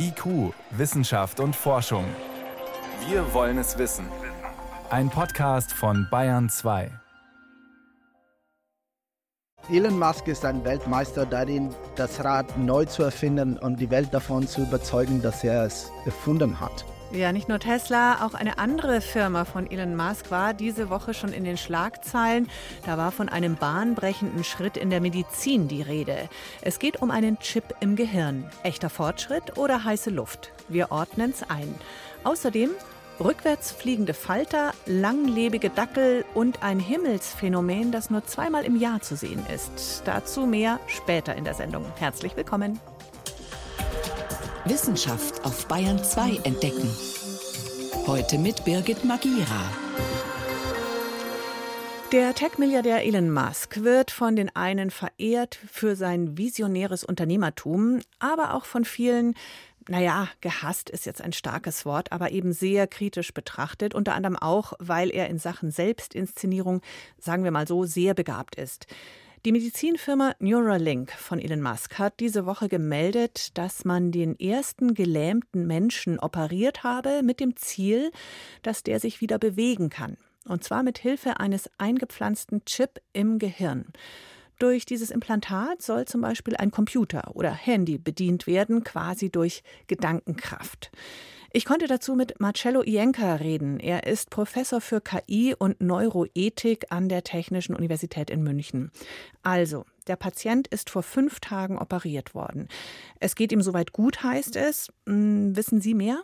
IQ, Wissenschaft und Forschung. Wir wollen es wissen. Ein Podcast von Bayern 2. Elon Musk ist ein Weltmeister darin, das Rad neu zu erfinden und die Welt davon zu überzeugen, dass er es erfunden hat. Ja, nicht nur Tesla, auch eine andere Firma von Elon Musk war diese Woche schon in den Schlagzeilen. Da war von einem bahnbrechenden Schritt in der Medizin die Rede. Es geht um einen Chip im Gehirn. Echter Fortschritt oder heiße Luft? Wir ordnen es ein. Außerdem Rückwärts fliegende Falter, langlebige Dackel und ein Himmelsphänomen, das nur zweimal im Jahr zu sehen ist. Dazu mehr später in der Sendung. Herzlich willkommen. Wissenschaft auf Bayern 2 entdecken. Heute mit Birgit Magira. Der Tech-Milliardär Elon Musk wird von den einen verehrt für sein visionäres Unternehmertum, aber auch von vielen naja, gehasst ist jetzt ein starkes Wort, aber eben sehr kritisch betrachtet, unter anderem auch, weil er in Sachen Selbstinszenierung, sagen wir mal so, sehr begabt ist. Die Medizinfirma Neuralink von Elon Musk hat diese Woche gemeldet, dass man den ersten gelähmten Menschen operiert habe mit dem Ziel, dass der sich wieder bewegen kann. Und zwar mit Hilfe eines eingepflanzten Chip im Gehirn. Durch dieses Implantat soll zum Beispiel ein Computer oder Handy bedient werden, quasi durch Gedankenkraft. Ich konnte dazu mit Marcello Ienka reden. Er ist Professor für KI und Neuroethik an der Technischen Universität in München. Also, der Patient ist vor fünf Tagen operiert worden. Es geht ihm soweit gut, heißt es. Hm, wissen Sie mehr?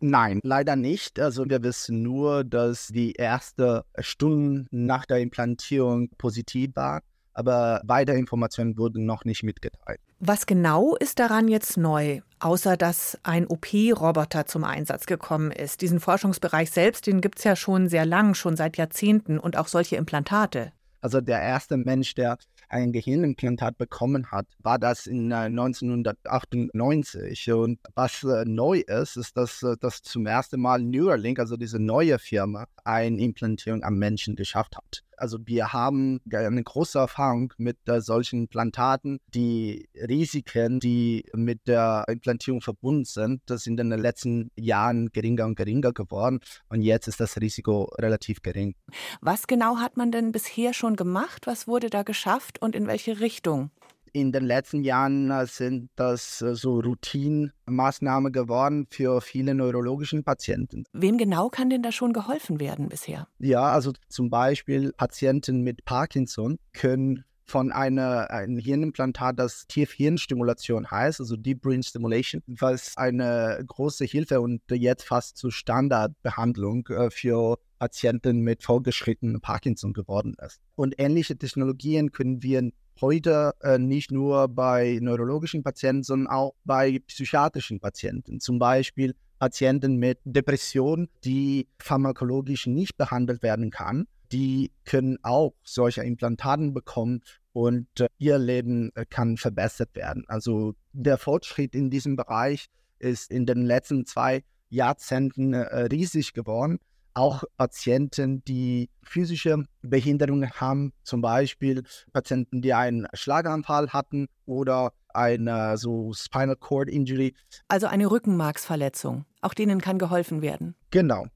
Nein, leider nicht. Also wir wissen nur, dass die erste Stunden nach der Implantierung positiv war aber weitere Informationen wurden noch nicht mitgeteilt. Was genau ist daran jetzt neu, außer dass ein OP-Roboter zum Einsatz gekommen ist? Diesen Forschungsbereich selbst, den gibt es ja schon sehr lang, schon seit Jahrzehnten und auch solche Implantate. Also der erste Mensch, der ein Gehirnimplantat bekommen hat, war das in 1998. Äh, und was äh, neu ist, ist, dass, äh, dass zum ersten Mal Neuralink, also diese neue Firma, eine Implantierung am Menschen geschafft hat. Also wir haben eine große Erfahrung mit äh, solchen Implantaten. Die Risiken, die mit der Implantierung verbunden sind, das sind in den letzten Jahren geringer und geringer geworden. Und jetzt ist das Risiko relativ gering. Was genau hat man denn bisher schon gemacht? Was wurde da geschafft und in welche Richtung? In den letzten Jahren äh, sind das äh, so Routinemaßnahmen geworden für viele neurologische Patienten. Wem genau kann denn da schon geholfen werden bisher? Ja, also zum Beispiel Patienten mit Parkinson können von einer, einem Hirnimplantat, das Tiefhirnstimulation heißt, also Deep Brain Stimulation, was eine große Hilfe und jetzt fast zur Standardbehandlung äh, für Patienten mit vorgeschrittenem Parkinson geworden ist. Und ähnliche Technologien können wir heute äh, nicht nur bei neurologischen Patienten, sondern auch bei psychiatrischen Patienten. Zum Beispiel Patienten mit Depression, die pharmakologisch nicht behandelt werden kann. Die können auch solche Implantaten bekommen und äh, ihr Leben äh, kann verbessert werden. Also der Fortschritt in diesem Bereich ist in den letzten zwei Jahrzehnten äh, riesig geworden auch Patienten, die physische Behinderungen haben, zum Beispiel Patienten, die einen Schlaganfall hatten oder eine so Spinal Cord Injury. Also eine Rückenmarksverletzung. Auch denen kann geholfen werden. Genau.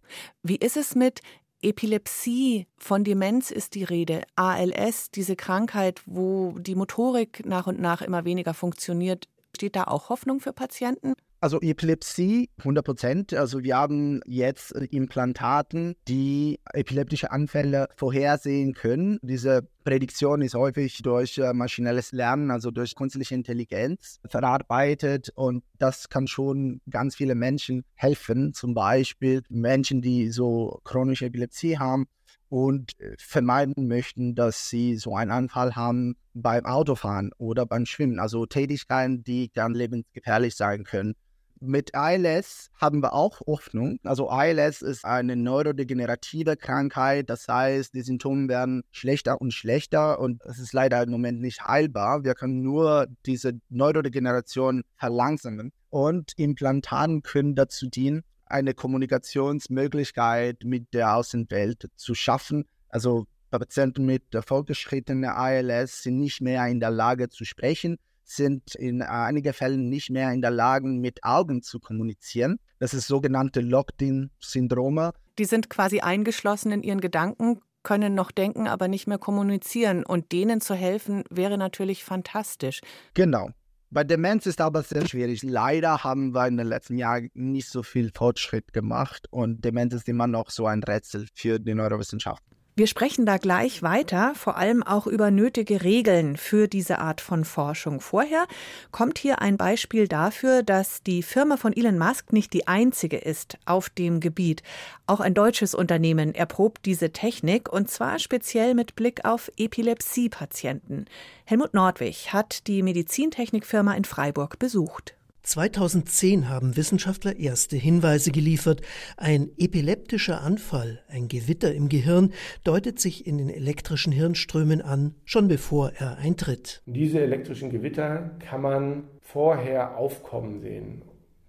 Wie ist es mit Epilepsie, von Demenz ist die Rede, ALS, diese Krankheit, wo die Motorik nach und nach immer weniger funktioniert. Steht da auch Hoffnung für Patienten? Also Epilepsie 100 Prozent. Also wir haben jetzt Implantaten, die epileptische Anfälle vorhersehen können. Diese Prädiktion ist häufig durch äh, maschinelles Lernen, also durch künstliche Intelligenz verarbeitet und das kann schon ganz viele Menschen helfen. Zum Beispiel Menschen, die so chronische Epilepsie haben und äh, vermeiden möchten, dass sie so einen Anfall haben beim Autofahren oder beim Schwimmen. Also Tätigkeiten, die dann lebensgefährlich sein können. Mit ALS haben wir auch Hoffnung. Also ALS ist eine neurodegenerative Krankheit. Das heißt, die Symptome werden schlechter und schlechter und es ist leider im Moment nicht heilbar. Wir können nur diese Neurodegeneration verlangsamen. Und Implantaten können dazu dienen, eine Kommunikationsmöglichkeit mit der Außenwelt zu schaffen. Also Patienten mit fortgeschrittener ALS sind nicht mehr in der Lage zu sprechen. Sind in einigen Fällen nicht mehr in der Lage, mit Augen zu kommunizieren. Das ist sogenannte Locked-in-Syndrome. Die sind quasi eingeschlossen in ihren Gedanken, können noch denken, aber nicht mehr kommunizieren. Und denen zu helfen, wäre natürlich fantastisch. Genau. Bei Demenz ist aber sehr schwierig. Leider haben wir in den letzten Jahren nicht so viel Fortschritt gemacht und Demenz ist immer noch so ein Rätsel für die Neurowissenschaft. Wir sprechen da gleich weiter, vor allem auch über nötige Regeln für diese Art von Forschung. Vorher kommt hier ein Beispiel dafür, dass die Firma von Elon Musk nicht die einzige ist auf dem Gebiet. Auch ein deutsches Unternehmen erprobt diese Technik und zwar speziell mit Blick auf Epilepsie-Patienten. Helmut Nordwig hat die Medizintechnikfirma in Freiburg besucht. 2010 haben Wissenschaftler erste Hinweise geliefert. Ein epileptischer Anfall, ein Gewitter im Gehirn, deutet sich in den elektrischen Hirnströmen an, schon bevor er eintritt. Diese elektrischen Gewitter kann man vorher aufkommen sehen.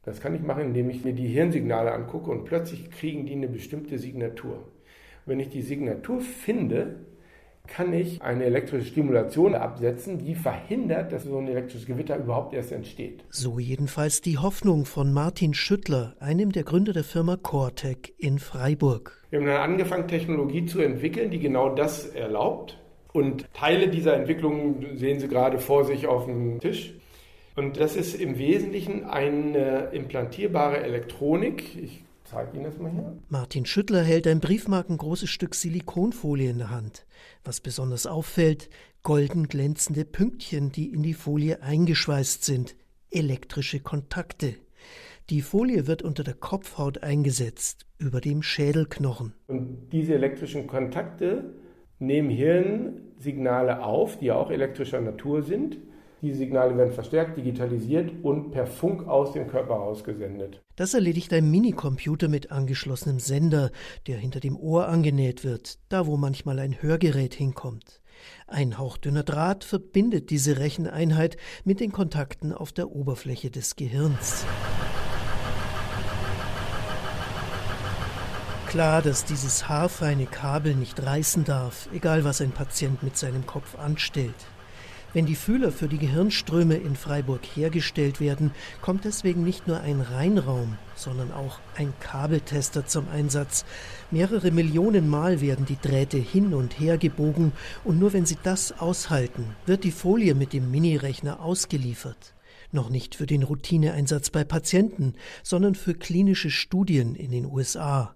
Das kann ich machen, indem ich mir die Hirnsignale angucke und plötzlich kriegen die eine bestimmte Signatur. Wenn ich die Signatur finde, kann ich eine elektrische Stimulation absetzen, die verhindert, dass so ein elektrisches Gewitter überhaupt erst entsteht. So jedenfalls die Hoffnung von Martin Schüttler, einem der Gründer der Firma Cortec in Freiburg. Wir haben dann angefangen, Technologie zu entwickeln, die genau das erlaubt. Und Teile dieser Entwicklung sehen Sie gerade vor sich auf dem Tisch. Und das ist im Wesentlichen eine implantierbare Elektronik. Ich zeige Ihnen das mal hier. Martin Schüttler hält ein briefmarkengroßes Stück Silikonfolie in der Hand. Was besonders auffällt, golden glänzende Pünktchen, die in die Folie eingeschweißt sind, elektrische Kontakte. Die Folie wird unter der Kopfhaut eingesetzt, über dem Schädelknochen. Und diese elektrischen Kontakte nehmen Hirnsignale auf, die auch elektrischer Natur sind die Signale werden verstärkt, digitalisiert und per Funk aus dem Körper ausgesendet. Das erledigt ein Minicomputer mit angeschlossenem Sender, der hinter dem Ohr angenäht wird, da wo manchmal ein Hörgerät hinkommt. Ein hauchdünner Draht verbindet diese Recheneinheit mit den Kontakten auf der Oberfläche des Gehirns. Klar, dass dieses haarfeine Kabel nicht reißen darf, egal was ein Patient mit seinem Kopf anstellt. Wenn die Fühler für die Gehirnströme in Freiburg hergestellt werden, kommt deswegen nicht nur ein Reinraum, sondern auch ein Kabeltester zum Einsatz. Mehrere Millionen Mal werden die Drähte hin und her gebogen und nur wenn sie das aushalten, wird die Folie mit dem Minirechner ausgeliefert. Noch nicht für den Routineeinsatz bei Patienten, sondern für klinische Studien in den USA.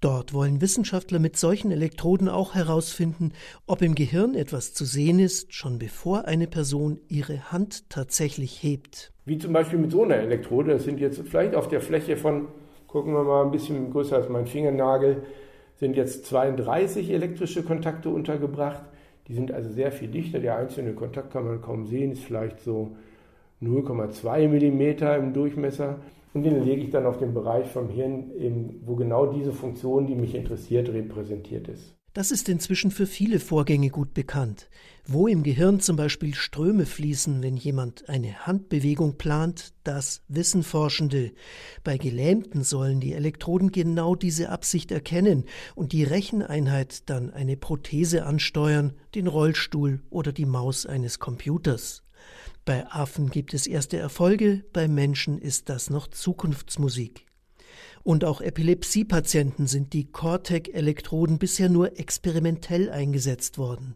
Dort wollen Wissenschaftler mit solchen Elektroden auch herausfinden, ob im Gehirn etwas zu sehen ist, schon bevor eine Person ihre Hand tatsächlich hebt. Wie zum Beispiel mit so einer Elektrode. Das sind jetzt vielleicht auf der Fläche von, gucken wir mal, ein bisschen größer als mein Fingernagel, sind jetzt 32 elektrische Kontakte untergebracht. Die sind also sehr viel dichter. Der einzelne Kontakt kann man kaum sehen, ist vielleicht so 0,2 mm im Durchmesser. Und den lege ich dann auf den Bereich vom Hirn, wo genau diese Funktion, die mich interessiert, repräsentiert ist. Das ist inzwischen für viele Vorgänge gut bekannt. Wo im Gehirn zum Beispiel Ströme fließen, wenn jemand eine Handbewegung plant, das wissen Forschende. Bei Gelähmten sollen die Elektroden genau diese Absicht erkennen und die Recheneinheit dann eine Prothese ansteuern, den Rollstuhl oder die Maus eines Computers. Bei Affen gibt es erste Erfolge, bei Menschen ist das noch Zukunftsmusik. Und auch Epilepsiepatienten sind die Cortec-Elektroden bisher nur experimentell eingesetzt worden.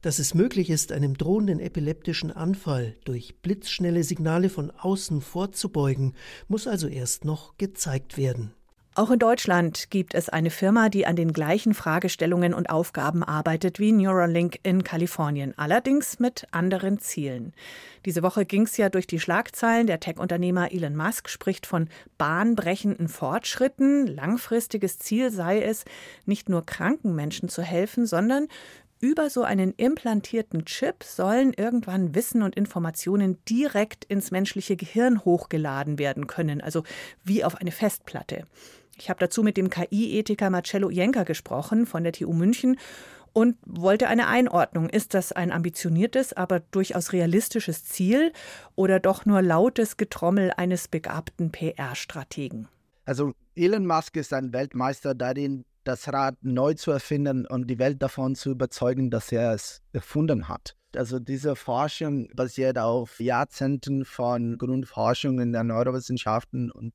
Dass es möglich ist, einem drohenden epileptischen Anfall durch blitzschnelle Signale von außen vorzubeugen, muss also erst noch gezeigt werden. Auch in Deutschland gibt es eine Firma, die an den gleichen Fragestellungen und Aufgaben arbeitet wie Neuralink in Kalifornien, allerdings mit anderen Zielen. Diese Woche ging es ja durch die Schlagzeilen. Der Tech-Unternehmer Elon Musk spricht von bahnbrechenden Fortschritten. Langfristiges Ziel sei es, nicht nur kranken Menschen zu helfen, sondern über so einen implantierten Chip sollen irgendwann Wissen und Informationen direkt ins menschliche Gehirn hochgeladen werden können, also wie auf eine Festplatte. Ich habe dazu mit dem KI-Ethiker Marcello Jenker gesprochen von der TU München und wollte eine Einordnung. Ist das ein ambitioniertes, aber durchaus realistisches Ziel oder doch nur lautes Getrommel eines begabten PR-Strategen? Also Elon Musk ist ein Weltmeister darin, das Rad neu zu erfinden und die Welt davon zu überzeugen, dass er es erfunden hat. Also diese Forschung basiert auf Jahrzehnten von Grundforschung in der Neurowissenschaften und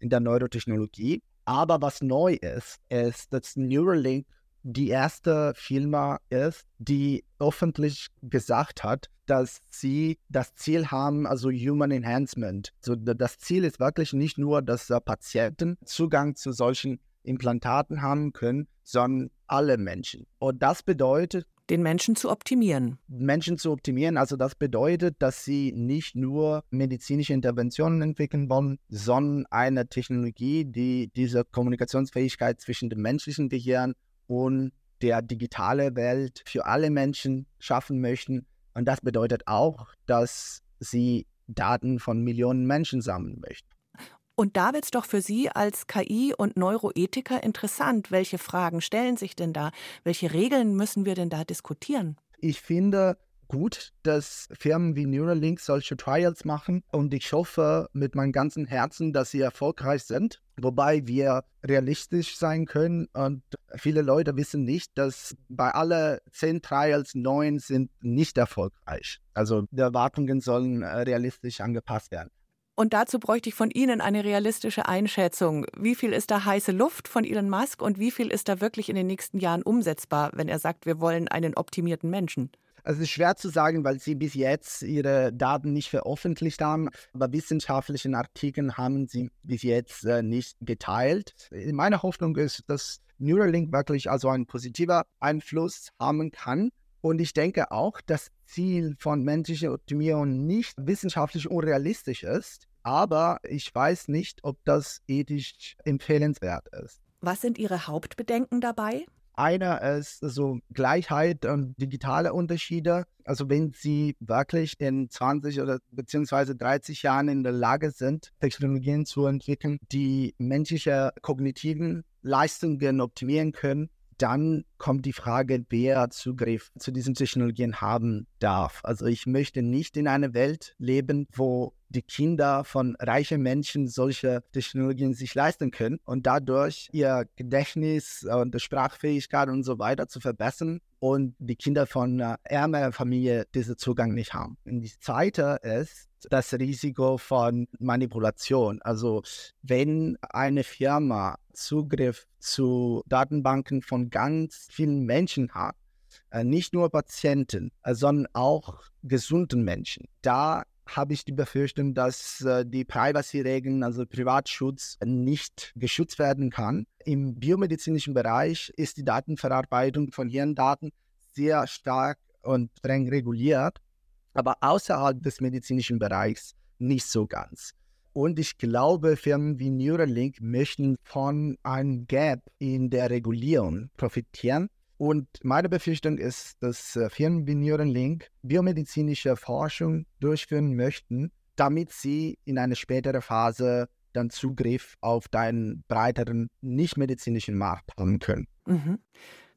in der Neurotechnologie. Aber was neu ist, ist, dass Neuralink die erste Firma ist, die öffentlich gesagt hat, dass sie das Ziel haben, also Human Enhancement. Also das Ziel ist wirklich nicht nur, dass Patienten Zugang zu solchen Implantaten haben können, sondern alle Menschen. Und das bedeutet, den Menschen zu optimieren. Menschen zu optimieren, also das bedeutet, dass sie nicht nur medizinische Interventionen entwickeln wollen, sondern eine Technologie, die diese Kommunikationsfähigkeit zwischen dem menschlichen Gehirn und der digitale Welt für alle Menschen schaffen möchten. Und das bedeutet auch, dass sie Daten von Millionen Menschen sammeln möchten. Und da wird es doch für Sie als KI- und Neuroethiker interessant. Welche Fragen stellen sich denn da? Welche Regeln müssen wir denn da diskutieren? Ich finde gut, dass Firmen wie Neuralink solche Trials machen und ich hoffe mit meinem ganzen Herzen, dass sie erfolgreich sind. Wobei wir realistisch sein können und viele Leute wissen nicht, dass bei alle zehn Trials neun sind nicht erfolgreich. Also die Erwartungen sollen äh, realistisch angepasst werden. Und dazu bräuchte ich von Ihnen eine realistische Einschätzung. Wie viel ist da heiße Luft von Elon Musk und wie viel ist da wirklich in den nächsten Jahren umsetzbar, wenn er sagt, wir wollen einen optimierten Menschen? Also es ist schwer zu sagen, weil sie bis jetzt ihre Daten nicht veröffentlicht haben, aber wissenschaftlichen Artikeln haben sie bis jetzt äh, nicht geteilt. Meine Hoffnung ist, dass Neuralink wirklich also einen positiven Einfluss haben kann. Und ich denke auch, das Ziel von menschlicher Optimierung nicht wissenschaftlich unrealistisch ist, aber ich weiß nicht, ob das ethisch empfehlenswert ist. Was sind Ihre Hauptbedenken dabei? Einer ist so Gleichheit und digitale Unterschiede. Also wenn Sie wirklich in 20 oder beziehungsweise 30 Jahren in der Lage sind, Technologien zu entwickeln, die menschliche kognitiven Leistungen optimieren können, dann kommt die Frage, wer Zugriff zu diesen Technologien haben darf. Also ich möchte nicht in einer Welt leben, wo die Kinder von reichen Menschen solche Technologien sich leisten können und dadurch ihr Gedächtnis und Sprachfähigkeit und so weiter zu verbessern und die Kinder von ärmeren Familie diesen Zugang nicht haben. Und die zweite ist das Risiko von Manipulation. Also wenn eine Firma Zugriff zu Datenbanken von ganz vielen Menschen hat, äh, nicht nur Patienten, sondern auch gesunden Menschen, da habe ich die Befürchtung, dass äh, die Privacy-Regeln, also Privatschutz, nicht geschützt werden kann. Im biomedizinischen Bereich ist die Datenverarbeitung von Hirndaten sehr stark und streng reguliert, aber außerhalb des medizinischen Bereichs nicht so ganz. Und ich glaube, Firmen wie Neuralink möchten von einem Gap in der Regulierung profitieren und meine Befürchtung ist, dass äh, Firmen wie Neuralink biomedizinische Forschung durchführen möchten, damit sie in einer späteren Phase dann Zugriff auf deinen breiteren nichtmedizinischen Markt haben können. Mhm.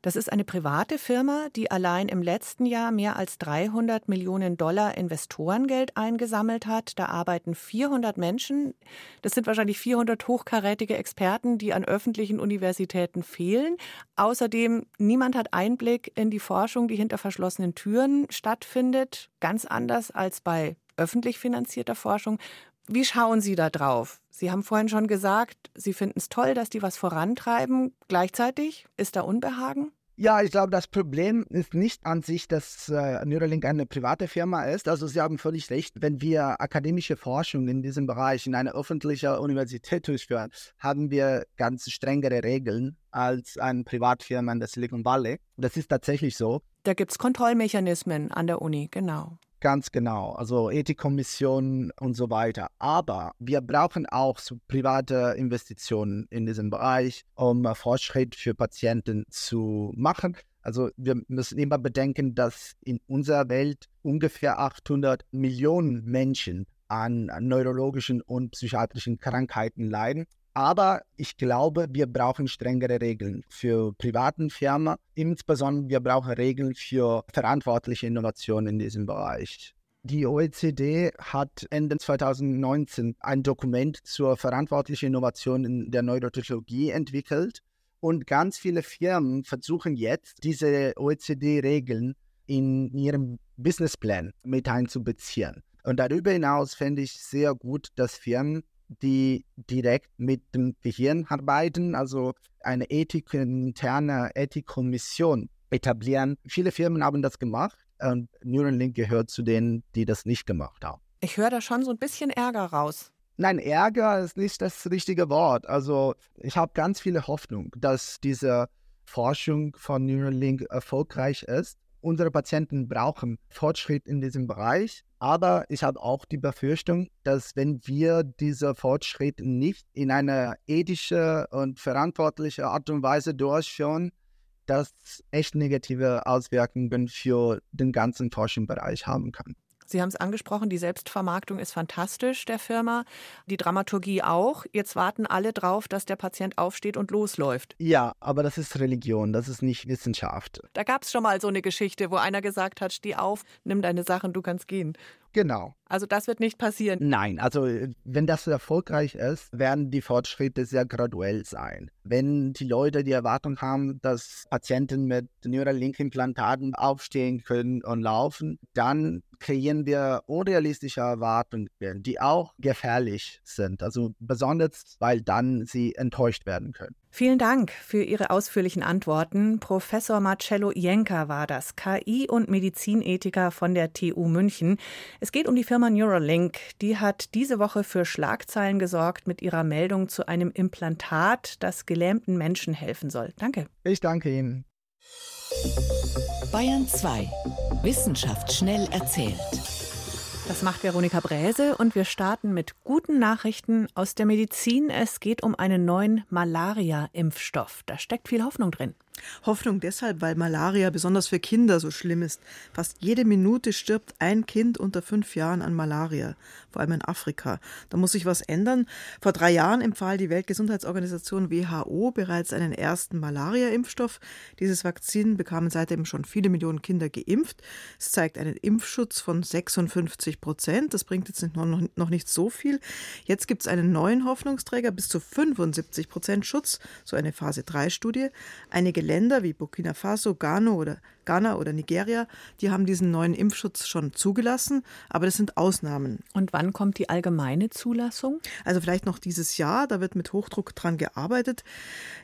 Das ist eine private Firma, die allein im letzten Jahr mehr als 300 Millionen Dollar Investorengeld eingesammelt hat. Da arbeiten 400 Menschen. Das sind wahrscheinlich 400 hochkarätige Experten, die an öffentlichen Universitäten fehlen. Außerdem, niemand hat Einblick in die Forschung, die hinter verschlossenen Türen stattfindet. Ganz anders als bei öffentlich finanzierter Forschung. Wie schauen Sie da drauf? Sie haben vorhin schon gesagt, Sie finden es toll, dass die was vorantreiben. Gleichzeitig ist da Unbehagen? Ja, ich glaube, das Problem ist nicht an sich, dass äh, Neuralink eine private Firma ist. Also Sie haben völlig recht. Wenn wir akademische Forschung in diesem Bereich in einer öffentlichen Universität durchführen, haben wir ganz strengere Regeln als eine Privatfirma in der Silicon Valley. Das ist tatsächlich so. Da gibt es Kontrollmechanismen an der Uni, genau. Ganz genau, also Ethikkommissionen und so weiter. Aber wir brauchen auch so private Investitionen in diesem Bereich, um Fortschritt für Patienten zu machen. Also wir müssen immer bedenken, dass in unserer Welt ungefähr 800 Millionen Menschen an neurologischen und psychiatrischen Krankheiten leiden. Aber ich glaube, wir brauchen strengere Regeln für privaten Firmen. Insbesondere wir brauchen Regeln für verantwortliche Innovation in diesem Bereich. Die OECD hat Ende 2019 ein Dokument zur verantwortlichen Innovation in der Neurotechnologie entwickelt. Und ganz viele Firmen versuchen jetzt, diese OECD-Regeln in ihrem Businessplan mit einzubeziehen. Und darüber hinaus fände ich sehr gut, dass Firmen, die direkt mit dem Gehirn arbeiten, also eine Ethik, interne Ethikkommission etablieren. Viele Firmen haben das gemacht und Neuralink gehört zu denen, die das nicht gemacht haben. Ich höre da schon so ein bisschen Ärger raus. Nein, Ärger ist nicht das richtige Wort. Also ich habe ganz viele Hoffnung, dass diese Forschung von Neuralink erfolgreich ist. Unsere Patienten brauchen Fortschritt in diesem Bereich, aber ich habe auch die Befürchtung, dass wenn wir diese Fortschritt nicht in eine ethische und verantwortliche Art und Weise durchführen, das echt negative Auswirkungen für den ganzen Forschungsbereich haben kann. Sie haben es angesprochen, die Selbstvermarktung ist fantastisch der Firma, die Dramaturgie auch. Jetzt warten alle drauf, dass der Patient aufsteht und losläuft. Ja, aber das ist Religion, das ist nicht Wissenschaft. Da gab es schon mal so eine Geschichte, wo einer gesagt hat, steh auf, nimm deine Sachen, du kannst gehen. Genau. Also das wird nicht passieren. Nein, also äh, wenn das erfolgreich ist, werden die Fortschritte sehr graduell sein. Wenn die Leute die Erwartung haben, dass Patienten mit Neuralink-Implantaten aufstehen können und laufen, dann kreieren wir unrealistische Erwartungen, die auch gefährlich sind. Also besonders, weil dann sie enttäuscht werden können. Vielen Dank für Ihre ausführlichen Antworten. Professor Marcello Jenka war das, KI- und Medizinethiker von der TU München. Es geht um die Firma Neuralink. Die hat diese Woche für Schlagzeilen gesorgt mit ihrer Meldung zu einem Implantat, das gelähmten Menschen helfen soll. Danke. Ich danke Ihnen. Bayern 2. Wissenschaft schnell erzählt. Das macht Veronika Bräse und wir starten mit guten Nachrichten aus der Medizin. Es geht um einen neuen Malaria-Impfstoff. Da steckt viel Hoffnung drin. Hoffnung deshalb, weil Malaria besonders für Kinder so schlimm ist. Fast jede Minute stirbt ein Kind unter fünf Jahren an Malaria, vor allem in Afrika. Da muss sich was ändern. Vor drei Jahren empfahl die Weltgesundheitsorganisation WHO bereits einen ersten Malaria-Impfstoff. Dieses Vakzin bekamen seitdem schon viele Millionen Kinder geimpft. Es zeigt einen Impfschutz von 56 Prozent. Das bringt jetzt noch nicht so viel. Jetzt gibt es einen neuen Hoffnungsträger bis zu 75 Prozent Schutz, so eine Phase-3-Studie. Einige Länder wie Burkina Faso, Ghana oder, Ghana oder Nigeria, die haben diesen neuen Impfschutz schon zugelassen, aber das sind Ausnahmen. Und wann kommt die allgemeine Zulassung? Also vielleicht noch dieses Jahr, da wird mit Hochdruck dran gearbeitet.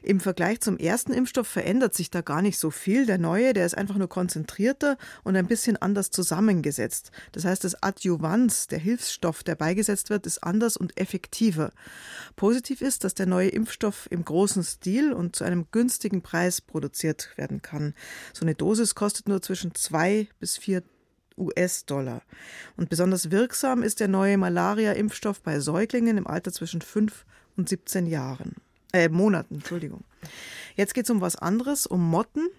Im Vergleich zum ersten Impfstoff verändert sich da gar nicht so viel. Der neue, der ist einfach nur konzentrierter und ein bisschen anders zusammengesetzt. Das heißt, das Adjuvans, der Hilfsstoff, der beigesetzt wird, ist anders und effektiver. Positiv ist, dass der neue Impfstoff im großen Stil und zu einem günstigen Preis produziert werden kann. So eine Dosis kostet nur zwischen zwei bis vier US-Dollar. Und besonders wirksam ist der neue Malaria-Impfstoff bei Säuglingen im Alter zwischen 5 und 17 Jahren. Äh, Monaten, Entschuldigung. Jetzt geht es um was anderes, um Motten.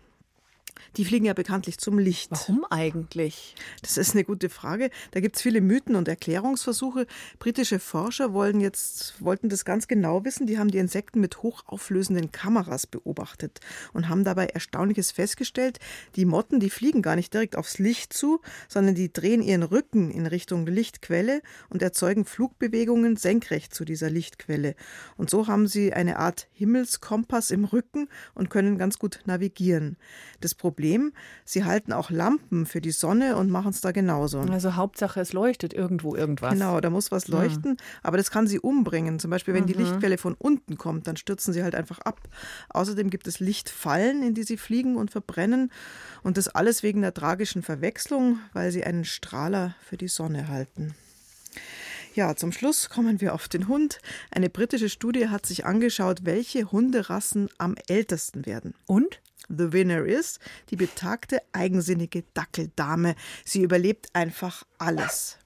Die fliegen ja bekanntlich zum Licht. Warum eigentlich? Das ist eine gute Frage. Da gibt es viele Mythen und Erklärungsversuche. Britische Forscher wollen jetzt, wollten das ganz genau wissen. Die haben die Insekten mit hochauflösenden Kameras beobachtet und haben dabei Erstaunliches festgestellt. Die Motten, die fliegen gar nicht direkt aufs Licht zu, sondern die drehen ihren Rücken in Richtung Lichtquelle und erzeugen Flugbewegungen senkrecht zu dieser Lichtquelle. Und so haben sie eine Art Himmelskompass im Rücken und können ganz gut navigieren. Das Problem, sie halten auch Lampen für die Sonne und machen es da genauso. Also Hauptsache, es leuchtet irgendwo irgendwas. Genau, da muss was leuchten, hm. aber das kann sie umbringen. Zum Beispiel, wenn mhm. die Lichtquelle von unten kommt, dann stürzen sie halt einfach ab. Außerdem gibt es Lichtfallen, in die sie fliegen und verbrennen. Und das alles wegen der tragischen Verwechslung, weil sie einen Strahler für die Sonne halten. Ja, zum Schluss kommen wir auf den Hund. Eine britische Studie hat sich angeschaut, welche Hunderassen am ältesten werden. Und? The Winner ist die betagte, eigensinnige Dackeldame. Sie überlebt einfach alles.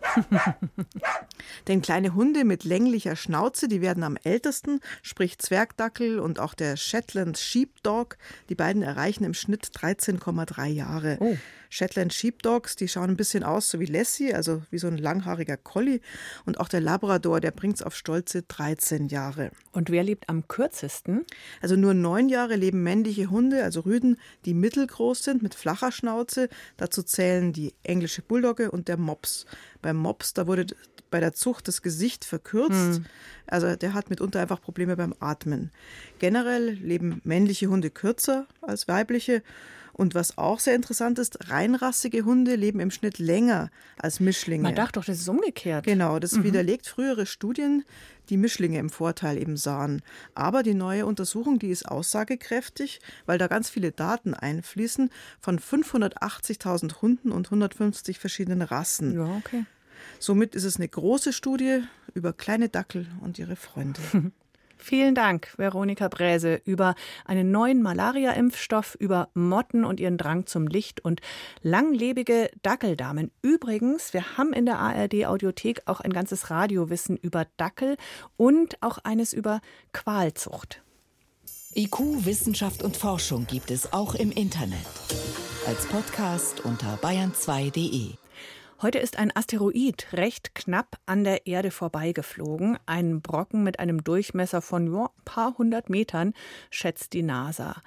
Denn kleine Hunde mit länglicher Schnauze, die werden am ältesten, sprich Zwergdackel und auch der Shetland Sheepdog. Die beiden erreichen im Schnitt 13,3 Jahre. Oh. Shetland Sheepdogs, die schauen ein bisschen aus so wie Lassie, also wie so ein langhaariger Collie. Und auch der Labrador, der bringt es auf stolze 13 Jahre. Und wer lebt am kürzesten? Also nur neun Jahre leben männliche Hunde, also Rüden, die mittelgroß sind, mit flacher Schnauze. Dazu zählen die englische Bulldogge und der Mops. Beim Mops, da wurde bei der Zucht das Gesicht verkürzt. Hm. Also der hat mitunter einfach Probleme beim Atmen. Generell leben männliche Hunde kürzer als weibliche Und was auch sehr interessant ist, reinrassige Hunde leben im Schnitt länger als Mischlinge. Man dachte doch, das ist umgekehrt. Genau, das mhm. widerlegt frühere Studien, die Mischlinge im Vorteil eben sahen. Aber die neue Untersuchung, die ist aussagekräftig, weil da ganz viele Daten einfließen von 580.000 Hunden und 150 verschiedenen Rassen. Ja, okay. Somit ist es eine große Studie über kleine Dackel und ihre Freunde. Vielen Dank, Veronika Bräse, über einen neuen Malaria-Impfstoff, über Motten und ihren Drang zum Licht und langlebige Dackeldamen. Übrigens, wir haben in der ARD-Audiothek auch ein ganzes Radiowissen über Dackel und auch eines über Qualzucht. IQ, Wissenschaft und Forschung gibt es auch im Internet. Als Podcast unter bayern2.de. Heute ist ein Asteroid recht knapp an der Erde vorbeigeflogen. Ein Brocken mit einem Durchmesser von ein paar hundert Metern, schätzt die NASA.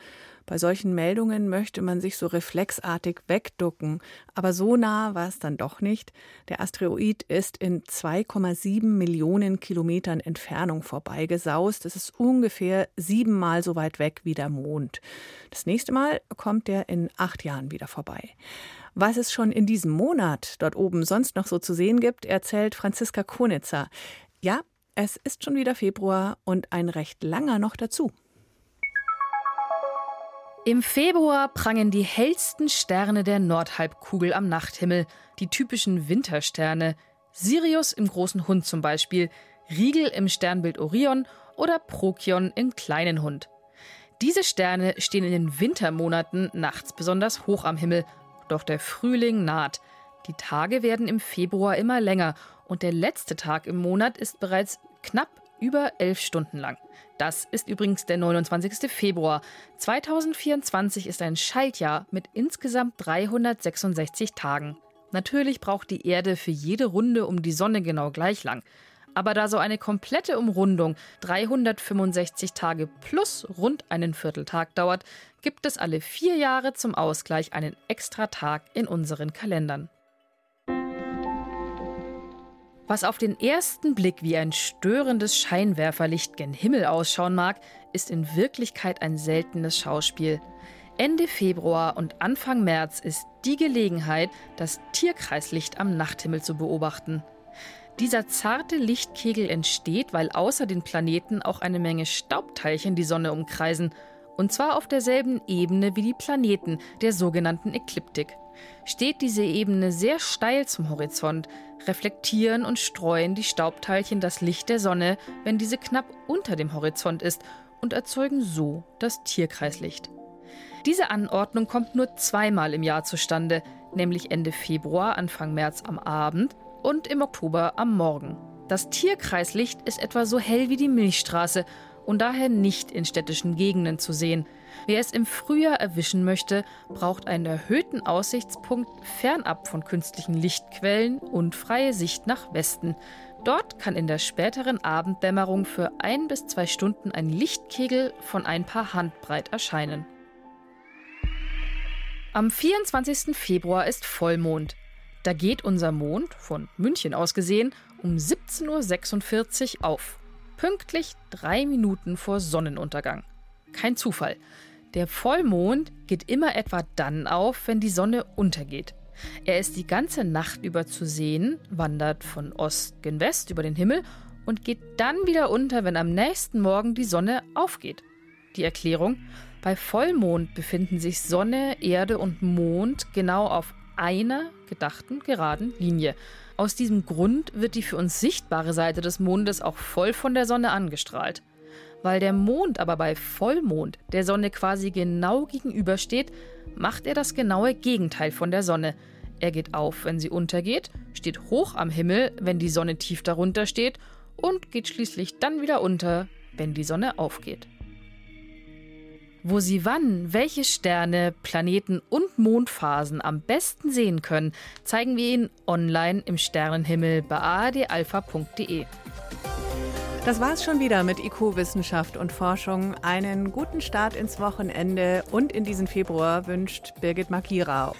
Bei solchen Meldungen möchte man sich so reflexartig wegducken, aber so nah war es dann doch nicht. Der Asteroid ist in 2,7 Millionen Kilometern Entfernung vorbeigesaust. Das ist ungefähr siebenmal so weit weg wie der Mond. Das nächste Mal kommt er in acht Jahren wieder vorbei. Was es schon in diesem Monat dort oben sonst noch so zu sehen gibt, erzählt Franziska Konitzer. Ja, es ist schon wieder Februar und ein recht langer noch dazu. Im Februar prangen die hellsten Sterne der Nordhalbkugel am Nachthimmel, die typischen Wintersterne. Sirius im großen Hund zum Beispiel, Riegel im Sternbild Orion oder Prokion im kleinen Hund. Diese Sterne stehen in den Wintermonaten nachts besonders hoch am Himmel doch der Frühling naht. Die Tage werden im Februar immer länger und der letzte Tag im Monat ist bereits knapp über elf Stunden lang. Das ist übrigens der 29. Februar. 2024 ist ein Schaltjahr mit insgesamt 366 Tagen. Natürlich braucht die Erde für jede Runde um die Sonne genau gleich lang. Aber da so eine komplette Umrundung 365 Tage plus rund einen Vierteltag dauert, gibt es alle vier Jahre zum Ausgleich einen extra Tag in unseren Kalendern. Was auf den ersten Blick wie ein störendes Scheinwerferlicht gen Himmel ausschauen mag, ist in Wirklichkeit ein seltenes Schauspiel. Ende Februar und Anfang März ist die Gelegenheit, das Tierkreislicht am Nachthimmel zu beobachten. Dieser zarte Lichtkegel entsteht, weil außer den Planeten auch eine Menge Staubteilchen die Sonne umkreisen, und zwar auf derselben Ebene wie die Planeten, der sogenannten Ekliptik. Steht diese Ebene sehr steil zum Horizont, reflektieren und streuen die Staubteilchen das Licht der Sonne, wenn diese knapp unter dem Horizont ist, und erzeugen so das Tierkreislicht. Diese Anordnung kommt nur zweimal im Jahr zustande, nämlich Ende Februar, Anfang März am Abend und im Oktober am Morgen. Das Tierkreislicht ist etwa so hell wie die Milchstraße und daher nicht in städtischen Gegenden zu sehen. Wer es im Frühjahr erwischen möchte, braucht einen erhöhten Aussichtspunkt fernab von künstlichen Lichtquellen und freie Sicht nach Westen. Dort kann in der späteren Abenddämmerung für ein bis zwei Stunden ein Lichtkegel von ein paar Handbreit erscheinen. Am 24. Februar ist Vollmond. Da geht unser Mond, von München aus gesehen, um 17.46 Uhr auf. Pünktlich drei Minuten vor Sonnenuntergang. Kein Zufall. Der Vollmond geht immer etwa dann auf, wenn die Sonne untergeht. Er ist die ganze Nacht über zu sehen, wandert von Ost gen West über den Himmel und geht dann wieder unter, wenn am nächsten Morgen die Sonne aufgeht. Die Erklärung: Bei Vollmond befinden sich Sonne, Erde und Mond genau auf einer gedachten geraden Linie. Aus diesem Grund wird die für uns sichtbare Seite des Mondes auch voll von der Sonne angestrahlt. Weil der Mond aber bei Vollmond der Sonne quasi genau gegenübersteht, macht er das genaue Gegenteil von der Sonne. Er geht auf, wenn sie untergeht, steht hoch am Himmel, wenn die Sonne tief darunter steht und geht schließlich dann wieder unter, wenn die Sonne aufgeht. Wo Sie wann welche Sterne, Planeten und Mondphasen am besten sehen können, zeigen wir Ihnen online im Sternenhimmel bei adalpha.de. Das war's schon wieder mit IQ Wissenschaft und Forschung. Einen guten Start ins Wochenende und in diesen Februar wünscht Birgit Makira.